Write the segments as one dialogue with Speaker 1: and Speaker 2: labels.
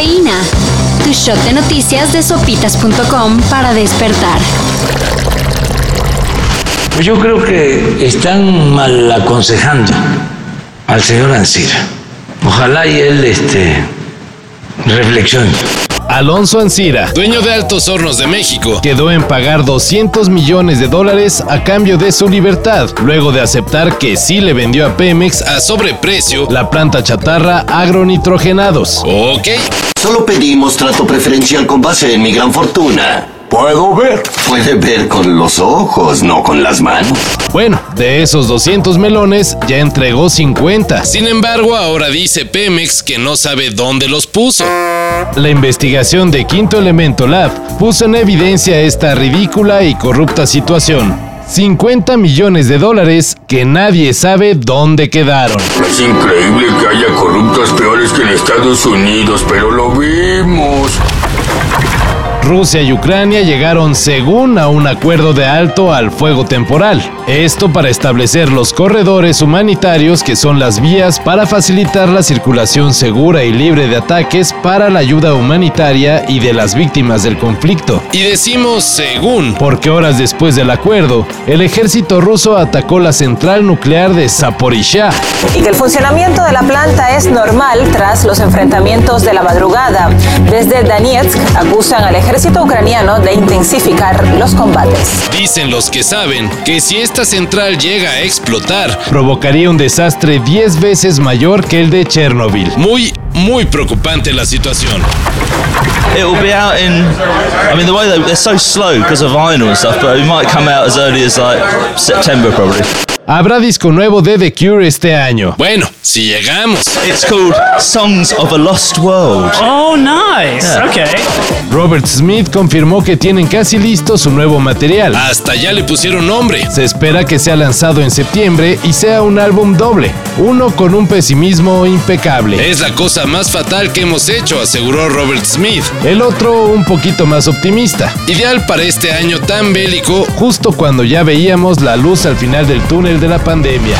Speaker 1: Cafeína. Tu shot de noticias de sopitas.com para despertar.
Speaker 2: Pues yo creo que están mal aconsejando al señor Ancira. Ojalá y él este, reflexione.
Speaker 3: Alonso Ancira, dueño de Altos Hornos de México, quedó en pagar 200 millones de dólares a cambio de su libertad, luego de aceptar que sí le vendió a Pemex a sobreprecio la planta chatarra agronitrogenados. Ok.
Speaker 4: Solo pedimos trato preferencial con base en mi gran fortuna.
Speaker 5: ¿Puedo ver?
Speaker 4: Puede ver con los ojos, no con las manos.
Speaker 3: Bueno, de esos 200 melones ya entregó 50. Sin embargo, ahora dice Pemex que no sabe dónde los puso. La investigación de Quinto Elemento Lab puso en evidencia esta ridícula y corrupta situación. 50 millones de dólares que nadie sabe dónde quedaron.
Speaker 5: Es increíble que haya corruptos peores que en Estados Unidos, pero lo vimos.
Speaker 3: Rusia y Ucrania llegaron según a un acuerdo de alto al fuego temporal. Esto para establecer los corredores humanitarios que son las vías para facilitar la circulación segura y libre de ataques para la ayuda humanitaria y de las víctimas del conflicto. Y decimos según, porque horas después del acuerdo, el ejército ruso atacó la central nuclear de Zaporizhia.
Speaker 6: Y que el funcionamiento de la planta es normal tras los enfrentamientos de la madrugada. Desde Donetsk acusan al ejército ejército ucraniano de intensificar los combates.
Speaker 3: Dicen los que saben que si esta central llega a explotar, provocaría un desastre 10 veces mayor que el de Chernobyl. Muy, muy preocupante la situación.
Speaker 7: It will be out in. I mean, the way they, they're so slow because of vinyl and stuff, but it might come out as early as like September probably.
Speaker 3: Habrá disco nuevo de The Cure este año. Bueno, si llegamos.
Speaker 7: It's called Songs of a Lost World.
Speaker 8: Oh, nice. Okay.
Speaker 3: Robert Smith confirmó que tienen casi listo su nuevo material. Hasta ya le pusieron nombre. Se espera que sea lanzado en septiembre y sea un álbum doble, uno con un pesimismo impecable. Es la cosa más fatal que hemos hecho, aseguró Robert Smith. El otro un poquito más optimista. Ideal para este año tan bélico, justo cuando ya veíamos la luz al final del túnel de la pandemia.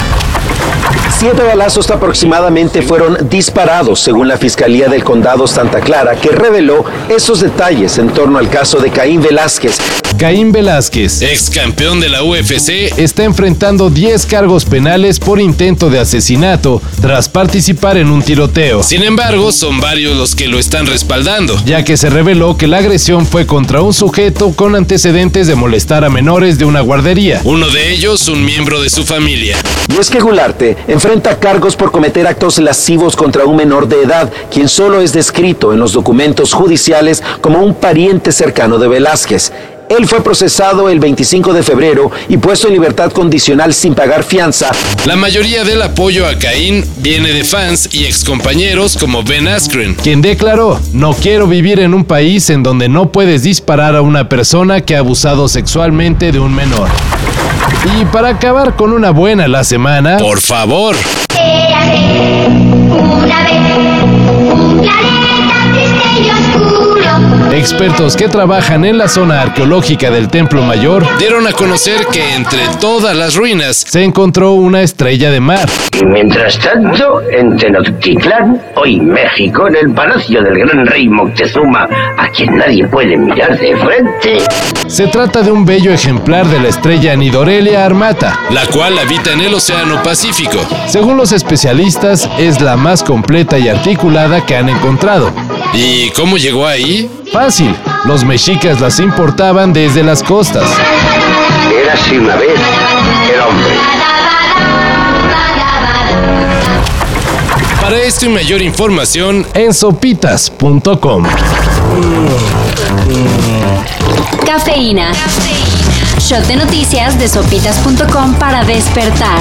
Speaker 9: Siete balazos aproximadamente fueron disparados, según la Fiscalía del Condado Santa Clara, que reveló esos detalles en torno al caso de Caín Velázquez.
Speaker 3: Caín Velázquez, ex campeón de la UFC, está enfrentando 10 cargos penales por intento de asesinato tras participar en un tiroteo. Sin embargo, son varios los que lo están respaldando, ya que se reveló que la agresión fue contra un sujeto con antecedentes de molestar a menores de una guardería, uno de ellos un miembro de su familia.
Speaker 9: Y es que Gularte enfrenta cargos por cometer actos lascivos contra un menor de edad, quien solo es descrito en los documentos judiciales como un pariente cercano de Velázquez. Él fue procesado el 25 de febrero y puesto en libertad condicional sin pagar fianza.
Speaker 3: La mayoría del apoyo a Caín viene de fans y excompañeros como Ben Askren, quien declaró, no quiero vivir en un país en donde no puedes disparar a una persona que ha abusado sexualmente de un menor. Y para acabar con una buena la semana, por favor.
Speaker 10: Una vez,
Speaker 3: Expertos que trabajan en la zona arqueológica del Templo Mayor dieron a conocer que entre todas las ruinas se encontró una estrella de mar.
Speaker 11: Y mientras tanto, en Tenochtitlán, hoy México, en el palacio del gran rey Moctezuma, a quien nadie puede mirar de frente.
Speaker 3: Se trata de un bello ejemplar de la estrella Nidorelia armata, la cual habita en el Océano Pacífico. Según los especialistas, es la más completa y articulada que han encontrado. ¿Y cómo llegó ahí? Fácil, los mexicas las importaban desde las costas.
Speaker 11: Era así una vez el hombre.
Speaker 3: Para esto y mayor información en sopitas.com.
Speaker 1: Cafeína. Shot de noticias de sopitas.com para despertar.